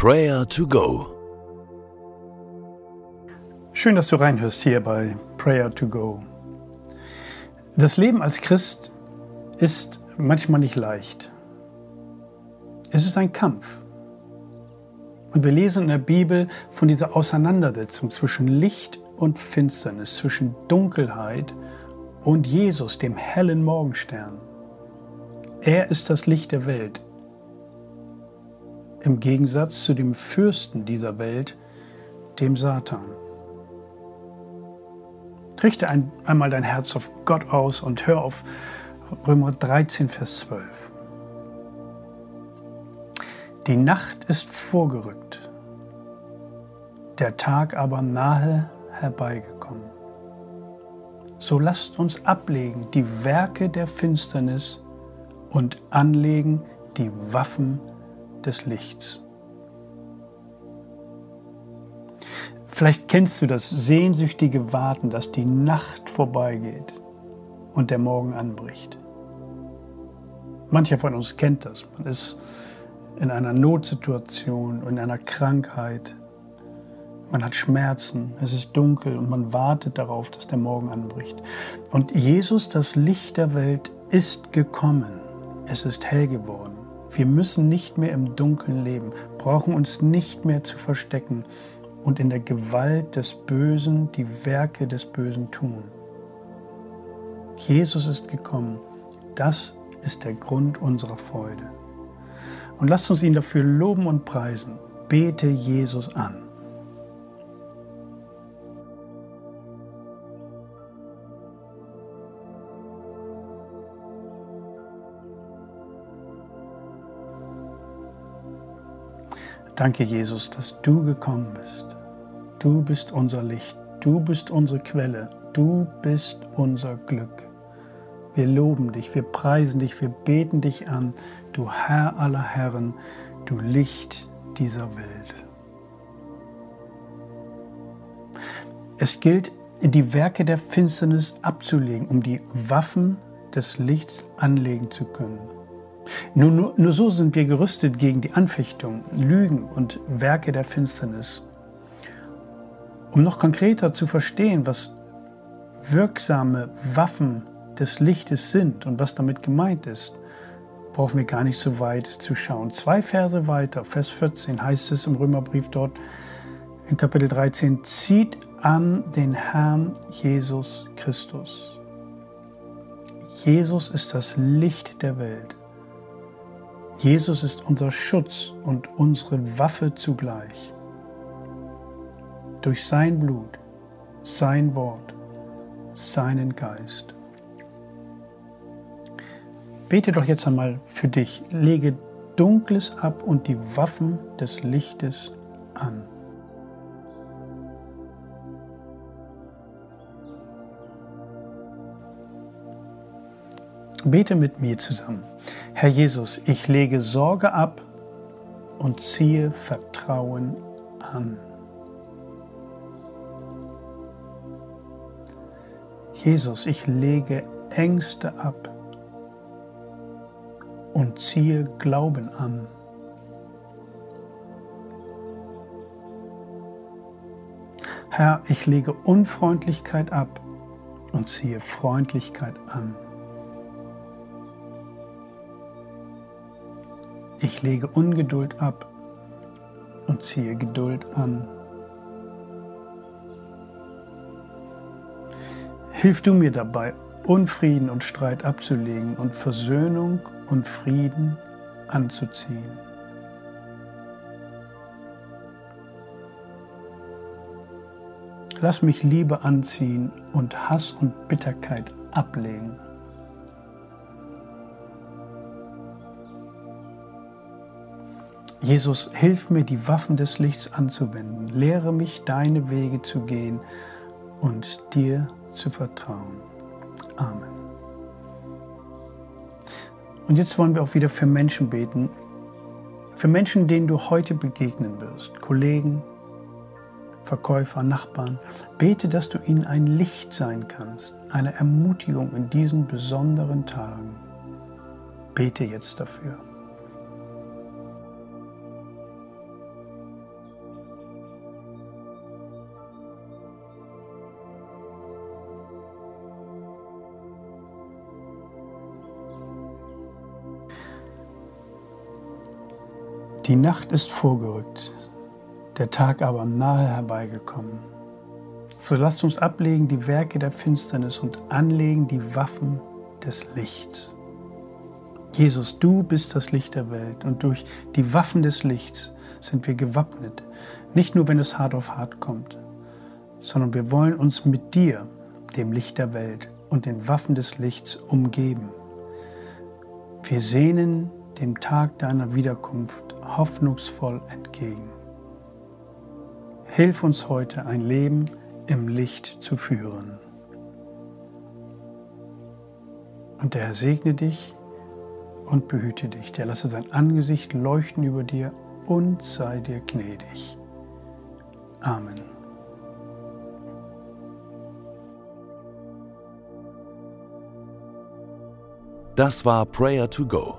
Prayer to Go. Schön, dass du reinhörst hier bei Prayer to Go. Das Leben als Christ ist manchmal nicht leicht. Es ist ein Kampf. Und wir lesen in der Bibel von dieser Auseinandersetzung zwischen Licht und Finsternis, zwischen Dunkelheit und Jesus, dem hellen Morgenstern. Er ist das Licht der Welt. Im Gegensatz zu dem Fürsten dieser Welt, dem Satan. Richte ein, einmal dein Herz auf Gott aus und hör auf Römer 13, Vers 12. Die Nacht ist vorgerückt, der Tag aber nahe herbeigekommen. So lasst uns ablegen die Werke der Finsternis und anlegen die Waffen des Lichts. Vielleicht kennst du das sehnsüchtige Warten, dass die Nacht vorbeigeht und der Morgen anbricht. Mancher von uns kennt das. Man ist in einer Notsituation, in einer Krankheit. Man hat Schmerzen, es ist dunkel und man wartet darauf, dass der Morgen anbricht. Und Jesus, das Licht der Welt, ist gekommen. Es ist hell geworden. Wir müssen nicht mehr im Dunkeln leben, brauchen uns nicht mehr zu verstecken und in der Gewalt des Bösen die Werke des Bösen tun. Jesus ist gekommen. Das ist der Grund unserer Freude. Und lasst uns ihn dafür loben und preisen. Bete Jesus an. Danke, Jesus, dass du gekommen bist. Du bist unser Licht, du bist unsere Quelle, du bist unser Glück. Wir loben dich, wir preisen dich, wir beten dich an, du Herr aller Herren, du Licht dieser Welt. Es gilt, die Werke der Finsternis abzulegen, um die Waffen des Lichts anlegen zu können. Nur, nur, nur so sind wir gerüstet gegen die Anfechtung, Lügen und Werke der Finsternis. Um noch konkreter zu verstehen, was wirksame Waffen des Lichtes sind und was damit gemeint ist, brauchen wir gar nicht so weit zu schauen. Zwei Verse weiter, Vers 14 heißt es im Römerbrief dort in Kapitel 13, zieht an den Herrn Jesus Christus. Jesus ist das Licht der Welt. Jesus ist unser Schutz und unsere Waffe zugleich. Durch sein Blut, sein Wort, seinen Geist. Bete doch jetzt einmal für dich. Lege Dunkles ab und die Waffen des Lichtes an. Bete mit mir zusammen. Herr Jesus, ich lege Sorge ab und ziehe Vertrauen an. Jesus, ich lege Ängste ab und ziehe Glauben an. Herr, ich lege Unfreundlichkeit ab und ziehe Freundlichkeit an. Ich lege Ungeduld ab und ziehe Geduld an. Hilf du mir dabei, Unfrieden und Streit abzulegen und Versöhnung und Frieden anzuziehen. Lass mich Liebe anziehen und Hass und Bitterkeit ablegen. Jesus, hilf mir, die Waffen des Lichts anzuwenden. Lehre mich, deine Wege zu gehen und dir zu vertrauen. Amen. Und jetzt wollen wir auch wieder für Menschen beten. Für Menschen, denen du heute begegnen wirst. Kollegen, Verkäufer, Nachbarn. Bete, dass du ihnen ein Licht sein kannst. Eine Ermutigung in diesen besonderen Tagen. Bete jetzt dafür. Die Nacht ist vorgerückt, der Tag aber nahe herbeigekommen. So lasst uns ablegen die Werke der Finsternis und anlegen die Waffen des Lichts. Jesus, du bist das Licht der Welt und durch die Waffen des Lichts sind wir gewappnet. Nicht nur, wenn es hart auf hart kommt, sondern wir wollen uns mit dir, dem Licht der Welt und den Waffen des Lichts umgeben. Wir sehnen dem Tag deiner Wiederkunft hoffnungsvoll entgegen. Hilf uns heute ein Leben im Licht zu führen. Und der Herr segne dich und behüte dich. Der lasse sein Angesicht leuchten über dir und sei dir gnädig. Amen. Das war Prayer to Go,